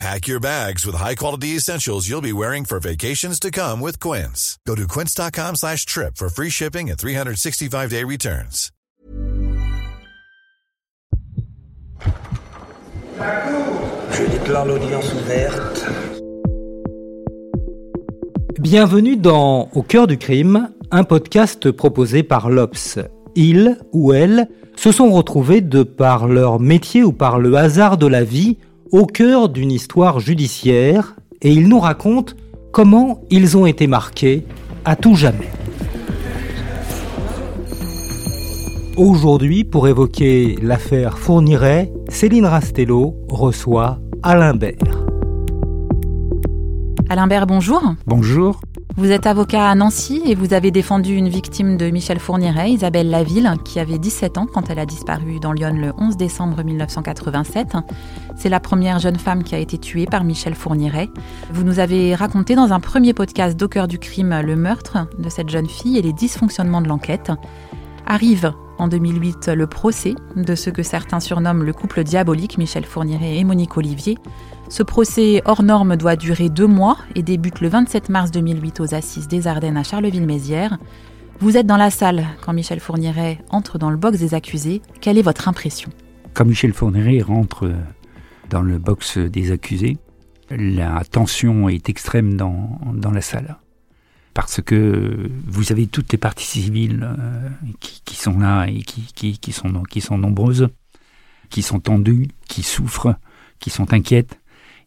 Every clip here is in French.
Pack your bags with high-quality essentials you'll be wearing for vacations to come with Quince. Go to quince.com slash trip for free shipping and 365-day returns. Je déclare l'audience ouverte. Bienvenue dans Au cœur du crime, un podcast proposé par l'Obs. Ils ou elles se sont retrouvés de par leur métier ou par le hasard de la vie au cœur d'une histoire judiciaire et ils nous racontent comment ils ont été marqués à tout jamais. Aujourd'hui, pour évoquer l'affaire Fourniret, Céline Rastello reçoit Alain Bert. Alain Bert, bonjour. Bonjour. Vous êtes avocat à Nancy et vous avez défendu une victime de Michel Fourniret, Isabelle Laville, qui avait 17 ans quand elle a disparu dans Lyon le 11 décembre 1987. C'est la première jeune femme qui a été tuée par Michel Fourniret. Vous nous avez raconté dans un premier podcast d'Au du crime le meurtre de cette jeune fille et les dysfonctionnements de l'enquête. Arrive en 2008 le procès de ce que certains surnomment le couple diabolique Michel Fourniret et Monique Olivier. Ce procès hors norme doit durer deux mois et débute le 27 mars 2008 aux Assises des Ardennes à Charleville-Mézières. Vous êtes dans la salle quand Michel Fourniret entre dans le box des accusés. Quelle est votre impression? Quand Michel Fourniret rentre dans le box des accusés, la tension est extrême dans, dans la salle parce que vous avez toutes les parties civiles euh, qui, sont là et qui, qui, qui, sont, qui sont nombreuses, qui sont tendues, qui souffrent, qui sont inquiètes.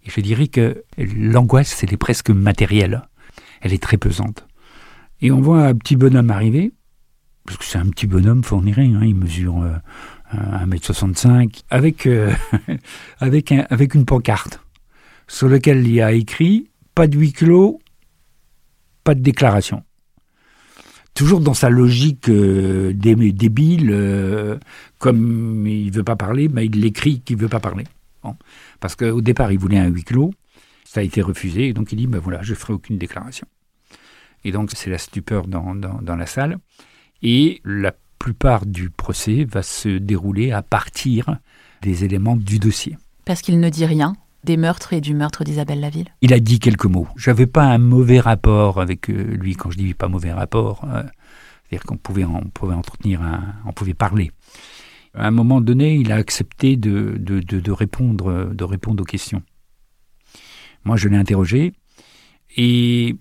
Je dirais que l'angoisse, elle est presque matérielle. Elle est très pesante. Et on voit un petit bonhomme arriver, parce que c'est un petit bonhomme fournirait, hein, il mesure euh, 1m65, avec, euh, avec, un, avec une pancarte sur laquelle il y a écrit « Pas de huis clos, pas de déclaration. Toujours dans sa logique euh, débile, euh, comme il veut pas parler, mais il l'écrit qu'il veut pas parler. Bon. Parce qu'au départ, il voulait un huis clos, ça a été refusé, et donc il dit, ben voilà, je ferai aucune déclaration. Et donc c'est la stupeur dans, dans, dans la salle, et la plupart du procès va se dérouler à partir des éléments du dossier. Parce qu'il ne dit rien des meurtres et du meurtre d'Isabelle Laville Il a dit quelques mots. J'avais pas un mauvais rapport avec lui. Quand je dis pas mauvais rapport, euh, c'est-à-dire qu'on pouvait, on pouvait entretenir, un, on pouvait parler. À un moment donné, il a accepté de, de, de, répondre, de répondre aux questions. Moi, je l'ai interrogé et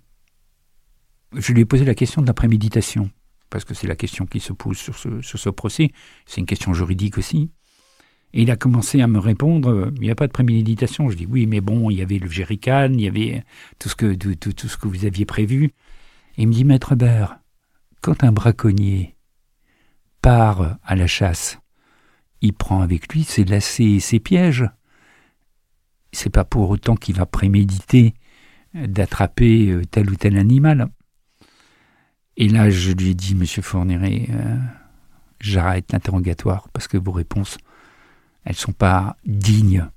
je lui ai posé la question de la préméditation, parce que c'est la question qui se pose sur ce, sur ce procès. C'est une question juridique aussi. Et il a commencé à me répondre, il n'y a pas de préméditation? Je dis oui, mais bon, il y avait le jerrycan, il y avait tout ce que, tout, tout, tout ce que vous aviez prévu. Il me dit, maître Bert, quand un braconnier part à la chasse, il prend avec lui ses lacets et ses pièges. C'est pas pour autant qu'il va préméditer d'attraper tel ou tel animal. Et là, je lui ai dit, monsieur Fourniret, euh, j'arrête l'interrogatoire parce que vos réponses elles sont pas dignes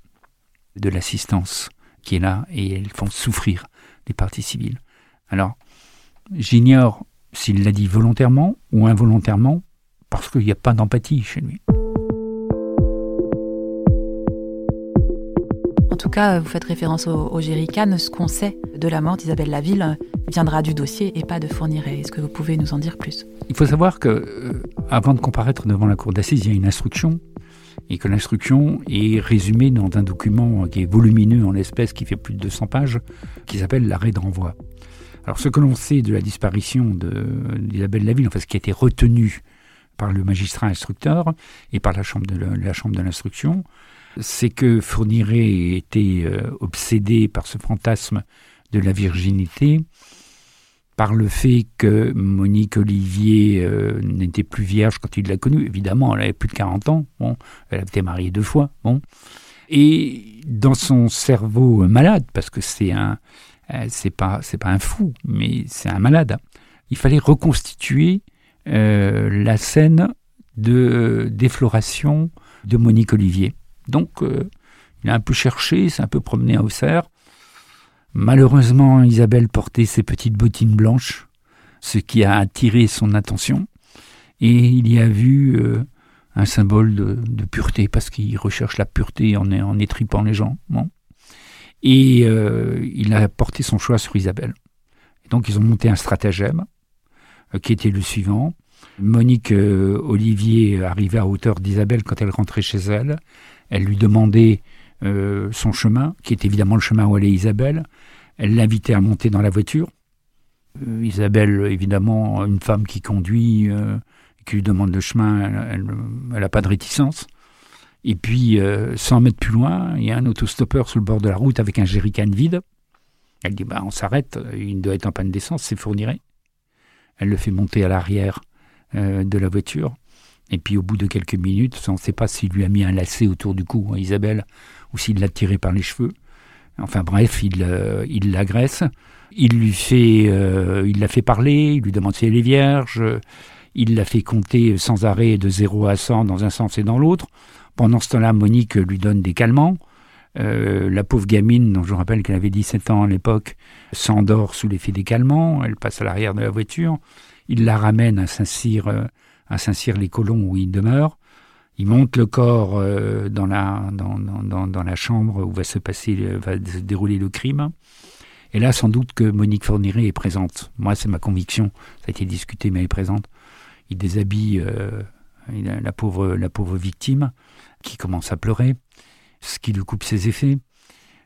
de l'assistance qui est là et elles font souffrir les parties civiles. Alors, j'ignore s'il l'a dit volontairement ou involontairement, parce qu'il n'y a pas d'empathie chez lui. Tout cas, vous faites référence au, au. Ce qu'on sait de la mort d'Isabelle Laville viendra du dossier et pas de Fourniret. Est-ce que vous pouvez nous en dire plus? Il faut savoir que, euh, avant de comparaître devant la cour d'assises, il y a une instruction et que l'instruction est résumée dans un document qui est volumineux en l'espèce, qui fait plus de 200 pages, qui s'appelle l'arrêt de renvoi. Alors ce que l'on sait de la disparition d'Isabelle Laville, enfin ce qui a été retenu par le magistrat instructeur et par la chambre de, la chambre de l'instruction, c'est que Fourniret était euh, obsédé par ce fantasme de la virginité, par le fait que Monique Olivier euh, n'était plus vierge quand il l'a connue. Évidemment, elle avait plus de 40 ans. Bon, elle avait été mariée deux fois. Bon. Et dans son cerveau malade, parce que c'est un, c'est pas, c'est pas un fou, mais c'est un malade. Il fallait reconstituer euh, la scène de défloration de Monique Olivier. Donc, il a un peu cherché, s'est un peu promené à Auxerre. Malheureusement, Isabelle portait ses petites bottines blanches, ce qui a attiré son attention. Et il y a vu euh, un symbole de, pureté, parce qu'il recherche la pureté en, étripant les gens. Et euh, il a porté son choix sur Isabelle. donc ils ont monté un stratagème, euh, qui était le suivant. Monique Olivier arrivait à hauteur d'Isabelle quand elle rentrait chez elle. Elle lui demandait son chemin, qui est évidemment le chemin où allait Isabelle. Elle l'invitait à monter dans la voiture. Isabelle, évidemment, une femme qui conduit, qui lui demande le chemin, elle n'a pas de réticence. Et puis, 100 euh, mètres plus loin, il y a un autostoppeur sur le bord de la route avec un jerrycan vide. Elle dit bah, on s'arrête, il doit être en panne d'essence, c'est fournirait. Elle le fait monter à l'arrière euh, de la voiture. Et puis, au bout de quelques minutes, on ne sait pas s'il lui a mis un lacet autour du cou à Isabelle ou s'il l'a tiré par les cheveux. Enfin bref, il euh, l'agresse. Il lui fait, il la fait parler, il lui demande si elle est vierge. Il l'a fait compter sans arrêt de 0 à 100 dans un sens et dans l'autre. Pendant ce temps-là, Monique lui donne des calmants. Euh, la pauvre gamine, dont je rappelle qu'elle avait 17 ans à l'époque, s'endort sous l'effet des calmants. Elle passe à l'arrière de la voiture. Il la ramène à Saint-Cyr, euh, à Saint-Cyr-les-Colons où il demeure. Il monte le corps euh, dans, la, dans, dans, dans, la chambre où va se passer, va se dérouler le crime. Et là, sans doute que Monique Fourniret est présente. Moi, c'est ma conviction. Ça a été discuté, mais elle est présente il déshabille euh, la, pauvre, la pauvre victime qui commence à pleurer, ce qui lui coupe ses effets.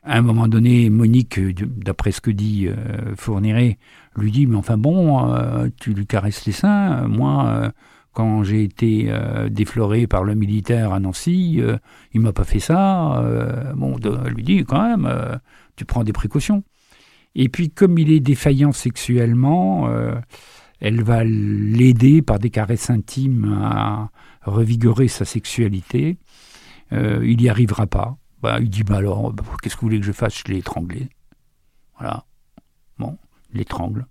À un moment donné, Monique, d'après ce que dit euh, lui dit Mais enfin bon, euh, tu lui caresses les seins. Moi, euh, quand j'ai été défloré par le militaire à Nancy, il m'a pas fait ça. bon, elle lui dit Quand même, tu prends des précautions. Et puis, comme il est défaillant sexuellement, elle va l'aider par des caresses intimes à revigorer sa sexualité. Euh, il n'y arrivera pas. Bah, il dit bah alors, bah, qu'est-ce que vous voulez que je fasse? Je l'ai étranglé. Voilà. Bon, il l'étrangle.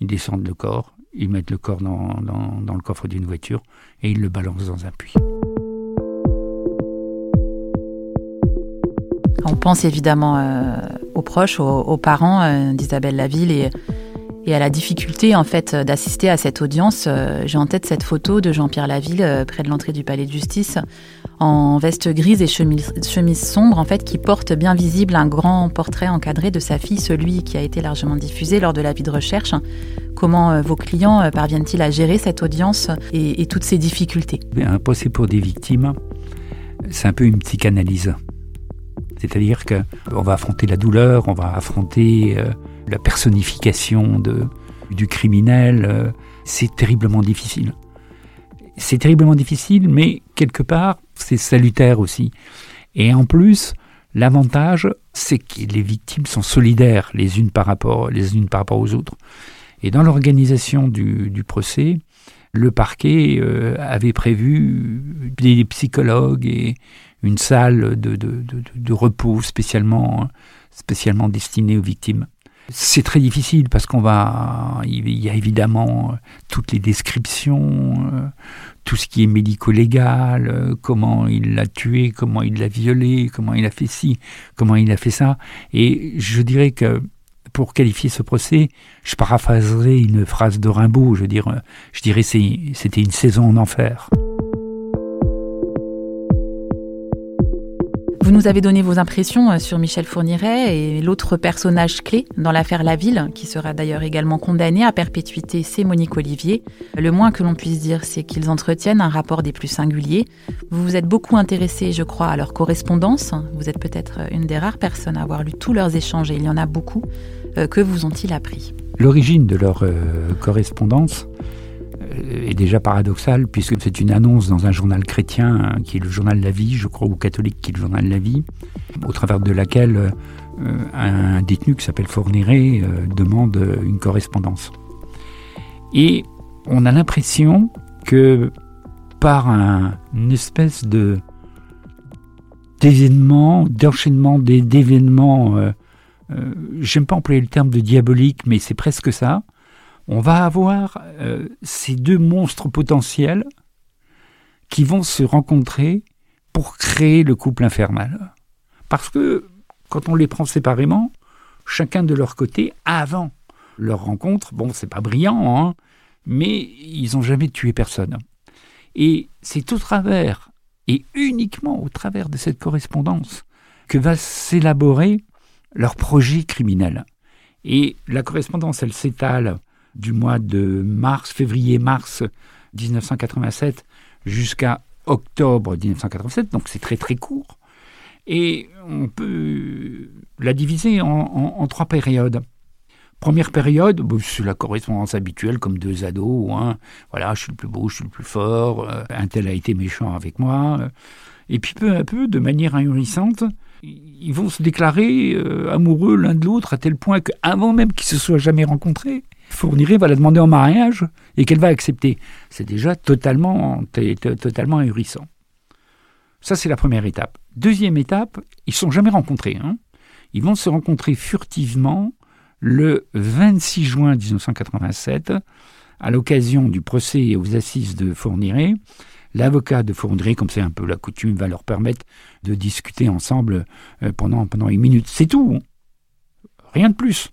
Ils descendent le corps, ils mettent le corps dans, le coffre d'une voiture et ils le balancent dans un puits. On pense évidemment euh, aux proches, aux, parents euh, d'Isabelle Laville et à la difficulté en fait d'assister à cette audience. Euh, j'ai en tête cette photo de Jean-Pierre Laville euh, près de l'entrée du palais de justice en veste grise et chemise, chemise, sombre en fait qui porte bien visible un grand portrait encadré de sa fille, celui qui a été largement diffusé lors de la vie de recherche. Comment euh, vos clients parviennent-ils à gérer cette audience et, toutes ces difficultés? Un procès pour des victimes, c'est un peu une psychanalyse. C'est-à-dire qu'on va affronter la douleur, on va affronter la personnification du criminel, euh, c'est terriblement difficile. C'est terriblement difficile, mais quelque part, c'est salutaire aussi. Et en plus, l'avantage, c'est que les victimes sont solidaires les unes par rapport, les unes par rapport aux autres. Et dans l'organisation du, procès, le parquet euh, avait prévu des psychologues et une salle de, de, de repos spécialement, spécialement destinée aux victimes. C'est très difficile parce qu'on va, il y a évidemment euh, toutes les descriptions, euh, tout ce qui est médico-légal, euh, comment il l'a tué, comment il l'a violé, comment il a fait ci, comment il a fait ça. Et je dirais que pour qualifier ce procès, je paraphraserai une phrase de Rimbaud, je, dirais, je dirais c'était une saison en enfer. Vous nous avez donné vos impressions euh, sur Michel Fourniret et l'autre personnage clé dans l'affaire Laville, qui sera d'ailleurs également condamné à perpétuité, c'est Monique Olivier. Le moins que l'on puisse dire, c'est qu'ils entretiennent un rapport des plus singuliers. Vous vous êtes beaucoup intéressé, je crois, à leur correspondance. Vous êtes peut-être une des rares personnes à avoir lu tous leurs échanges, et il y en a beaucoup. Euh, que vous ont-ils appris? L'origine de leur euh, correspondance, est déjà paradoxal puisque c'est une annonce dans un journal chrétien hein, qui est le journal La Vie, je crois, ou catholique qui est le journal La Vie, au travers de laquelle euh, un détenu qui s'appelle Fourniret euh, demande une correspondance. Et on a l'impression que par un, une espèce de d'événements, d'enchaînement d'événements, euh, j'aime pas employer le terme de diabolique, mais c'est presque ça, on va avoir euh, ces deux monstres potentiels qui vont se rencontrer pour créer le couple infernal. Parce que quand on les prend séparément, chacun de leur côté, avant leur rencontre, bon, c'est pas brillant, hein, mais ils n'ont jamais tué personne. Et c'est au travers, et uniquement au travers de cette correspondance, que va s'élaborer leur projet criminel. Et la correspondance, elle s'étale du mois de mars, février-mars 1987 jusqu'à octobre 1987, donc c'est très très court. Et on peut la diviser en, trois périodes. Première période, c'est la correspondance habituelle comme deux ados. Hein. Voilà, je suis le plus beau, je suis le plus fort, euh, un tel a été méchant avec moi. Et puis peu à peu, de manière ahurissante, ils vont se déclarer euh, amoureux l'un de l'autre à tel point qu'avant même qu'ils se soient jamais rencontrés, Fourniret va la demander en mariage et qu'elle va accepter. C'est déjà totalement, totalement ahurissant. Ça, c'est la première étape. Deuxième étape, ils ne sont jamais rencontrés. Hein. Ils vont se rencontrer furtivement le 26 juin 1987, à l'occasion du procès aux assises de Fourniret. L'avocat de Fourniret, comme c'est un peu la coutume, va leur permettre de discuter ensemble euh, pendant, pendant une minute. C'est tout. Rien de plus.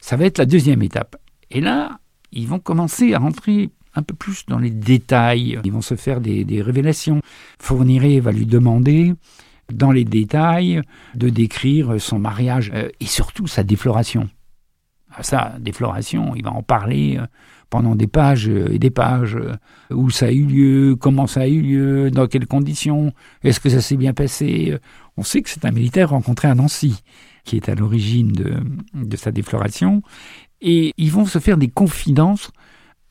Ça va être la deuxième étape. Et là, ils vont commencer à rentrer un peu plus dans les détails. Ils vont se faire des, révélations. Fourniret va lui demander, dans les détails, de décrire son mariage euh, et surtout sa défloration. Ah, ça, défloration, il va en parler euh, pendant des pages et des pages. Euh, où ça a eu lieu, comment ça a eu lieu, dans quelles conditions, est-ce que ça s'est bien passé. On sait que c'est un militaire rencontré à Nancy qui est à l'origine de sa défloration et ils vont se faire des confidences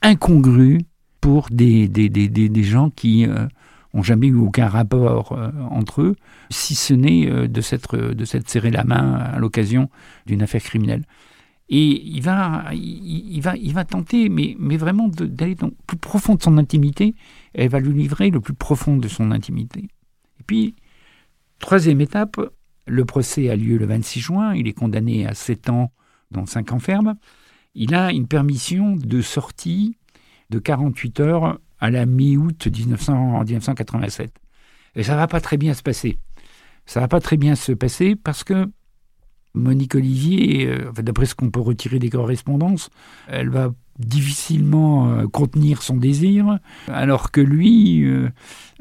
incongrues pour des, des, des, des gens qui euh, ont jamais eu aucun rapport euh, entre eux, si ce n'est euh, de s'être serré la main à l'occasion d'une affaire criminelle. Et il va, il, va, il va tenter, mais, mais vraiment d'aller dans le plus profond de son intimité. Elle va lui livrer le plus profond de son intimité. Et puis, troisième étape, le procès a lieu le 26 juin. Il est condamné à 7 ans, dont 5 ans ferme il a une permission de sortie de 48 heures à la mi-août 1987. Et ça va pas très bien se passer. Ça va pas très bien se passer parce que Monique Olivier, euh, d'après ce qu'on peut retirer des correspondances, elle va difficilement euh, contenir son désir, alors que lui, euh,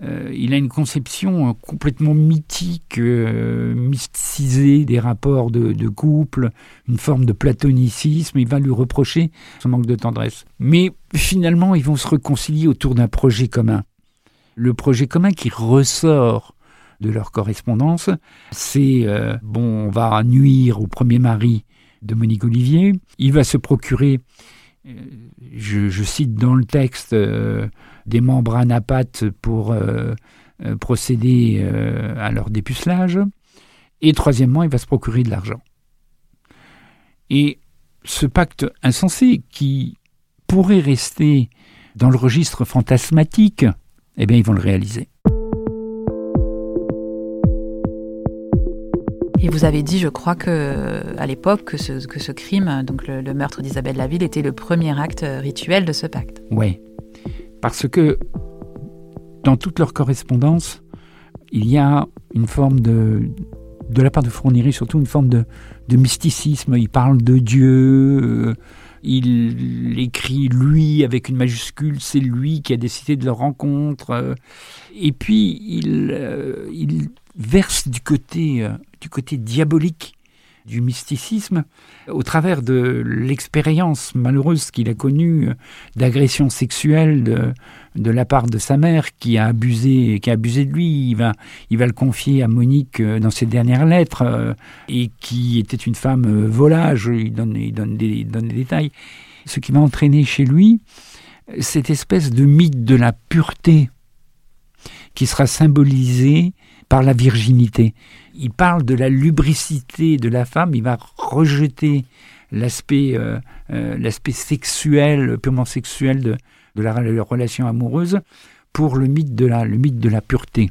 euh, il a une conception complètement mythique, mysticisée des rapports de, de, couple, une forme de platonicisme, il va lui reprocher son manque de tendresse. Mais finalement, ils vont se réconcilier autour d'un projet commun. Le projet commun qui ressort de leur correspondance, c'est, bon, on va nuire au premier mari de Monique Olivier, il va se procurer je, cite dans le texte euh, des membranes à pour euh, euh, procéder à leur dépucelage. Et troisièmement, il va se procurer de l'argent. Et ce pacte insensé qui pourrait rester dans le registre fantasmatique, eh bien, ils vont le réaliser. Et vous avez dit, je crois, que à l'époque, que ce, que ce crime, donc le, meurtre d'Isabelle Laville, était le premier acte rituel de ce pacte. Oui, parce que dans toute leur correspondance, il y a une forme de, de la part de Fournier, surtout une forme de, de mysticisme. Il parle de Dieu. Euh, il écrit lui avec une majuscule, c'est lui qui a décidé de leur rencontre. Euh, et puis il, euh, il verse du côté du côté diabolique du mysticisme au travers de l'expérience malheureuse qu'il a connue d'agression sexuelle de, de, la part de sa mère qui a abusé qui a abusé de lui. Il va il va le confier à Monique euh, dans ses dernières lettres euh, et qui était une femme euh, volage. Il donne il donne des, donne des détails. Ce qui va entraîner chez lui cette espèce de mythe de la pureté qui sera symbolisé par la virginité. Il parle de la lubricité de la femme, il va rejeter l'aspect euh, euh, sexuel, purement sexuel de, de la, relation amoureuse pour le mythe de la, le mythe de la pureté.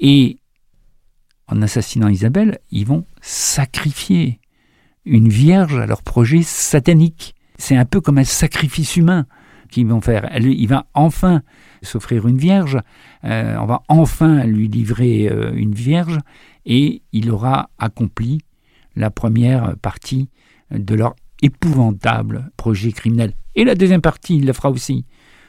Et en assassinant Isabelle, ils vont sacrifier une vierge à leur projet satanique. C'est un peu comme un sacrifice humain qu'ils vont faire. il va enfin s'offrir une vierge, euh, on va enfin lui livrer euh, une vierge, et il aura accompli la première partie de leur épouvantable projet criminel. Et la deuxième partie, il le fera aussi,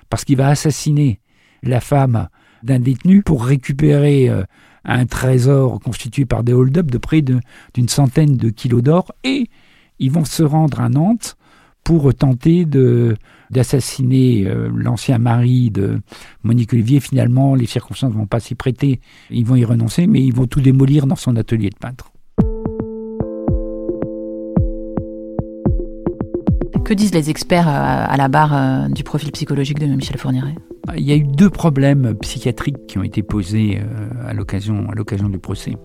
parce qu'il va assassiner la femme d'un détenu pour récupérer euh, un trésor constitué par des hold-up de près d'une centaine de kilos d'or, et ils vont se rendre à Nantes pour tenter de d'assassiner euh, l'ancien mari de Monique Olivier. Finalement, les circonstances ne vont pas s'y prêter. Ils vont y renoncer, mais ils vont tout démolir dans son atelier de peintre. Que disent les experts euh, à la barre euh, du profil psychologique de Michel Fourniret? Il y a eu deux problèmes psychiatriques qui ont été posés à l'occasion du procès.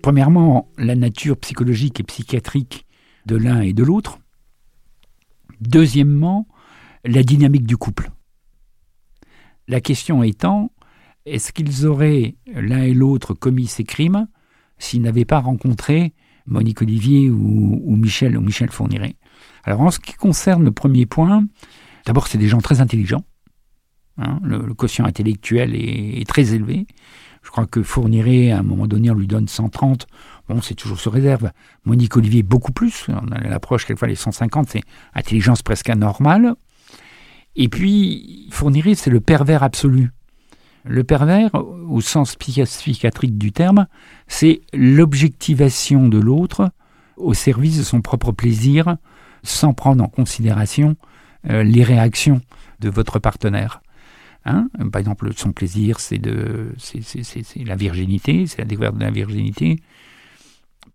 Premièrement, la nature psychologique et psychiatrique de l'un et de l'autre. Deuxièmement, la dynamique du couple. La question étant, est-ce qu'ils auraient l'un et l'autre commis ces crimes s'ils n'avaient pas rencontré Monique Olivier ou, Michel ou Michel Fourniret? Alors en ce qui concerne le premier point, d'abord c'est des gens très intelligents. Hein, le, quotient intellectuel est, très élevé. Je crois que Fourniret, à un moment donné, on lui donne 130. Bon, c'est toujours sous réserve. Monique Olivier, beaucoup plus. On a l'approche, quelquefois, les 150, c'est intelligence presque anormale. Et puis, Fourniret, c'est le pervers absolu. Le pervers, au sens psychiatrique du terme, c'est l'objectivation de l'autre au service de son propre plaisir, sans prendre en considération euh, les réactions de votre partenaire. Hein Par exemple, son plaisir, c'est de, c'est la virginité, c'est la découverte de la virginité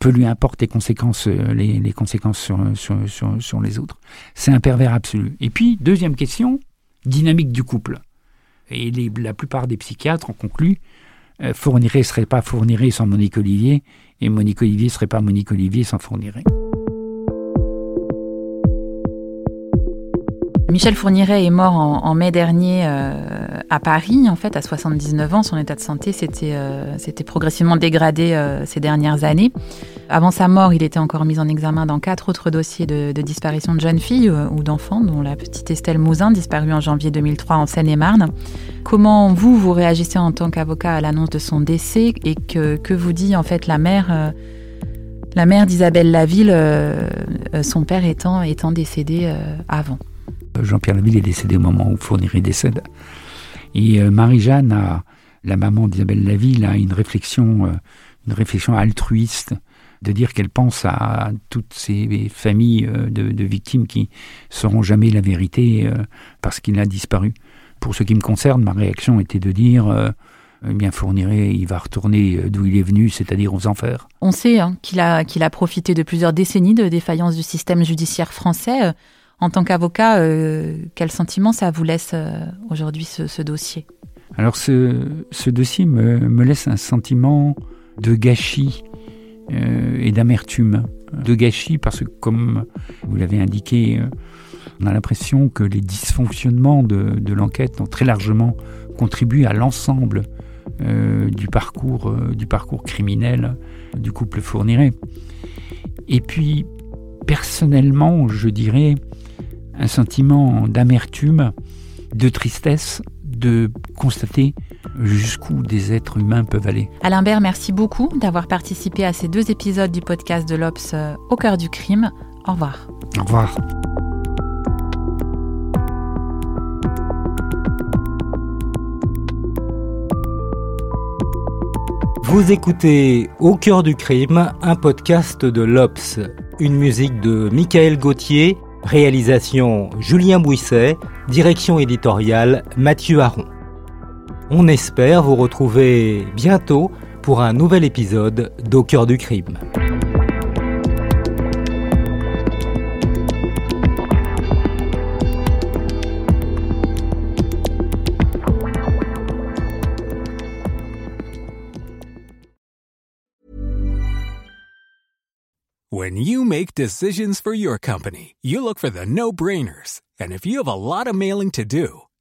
lui importe les conséquences, euh, les, conséquences sur, les autres. C'est un pervers absolu. Et puis, deuxième question, dynamique du couple. Et la plupart des psychiatres ont conclu euh, Fourniret ne serait pas Fourniret sans Monique Olivier, et Monique Olivier ne serait pas Monique Olivier sans Fourniret. Michel Fourniret est mort en, mai dernier euh, à Paris, en fait, à 79 ans. Son état de santé s'était euh, progressivement dégradé ces dernières années. Avant sa mort, il était encore mis en examen dans quatre autres dossiers de, disparition de jeunes filles ou d'enfants, dont la petite Estelle Mouzin, disparue en janvier 2003 en Seine-et-Marne. Comment vous, vous réagissez en tant qu'avocat à l'annonce de son décès et que, que vous dit en fait la mère la mère d'Isabelle Laville, son père étant, étant décédé avant? Jean-Pierre Laville est décédé au moment où Fourniret décède. Et euh, Marie-Jeanne, la maman d'Isabelle Laville, a une réflexion, euh, une réflexion altruiste de dire qu'elle pense à toutes ces familles euh, de, victimes qui ne sauront jamais la vérité parce qu'il a disparu. Pour ce qui me concerne, ma réaction était de dire eh bien Fourniret, il va retourner d'où il est venu, c'est-à-dire aux enfers. On sait hein, qu'il a, qu'il a profité de plusieurs décennies de défaillance du système judiciaire français. En tant qu'avocat, euh, quel sentiment ça vous laisse euh, aujourd'hui ce, dossier? Alors ce, dossier me, laisse un sentiment de gâchis euh, et d'amertume. De gâchis parce que, comme vous l'avez indiqué, on a l'impression que les dysfonctionnements de, l'enquête ont très largement contribué à l'ensemble du, parcours, du parcours criminel du couple Fourniret. Et puis, personnellement, je dirais, un sentiment d'amertume, de tristesse, de constater jusqu'où des êtres humains peuvent aller. Alain Bert, merci beaucoup d'avoir participé à ces deux épisodes du podcast de l'Obs euh, au cœur du crime. Au revoir. Au revoir. Vous écoutez Au cœur du crime, un podcast de l'Obs, une musique de Michael Gauthier Réalisation Julien Bouisset, direction éditoriale Mathieu Aron. On espère vous retrouver bientôt pour un nouvel épisode d'Au cœur du crime. When you make decisions for your company, you look for the no-brainers. And if you have a lot of mailing to do,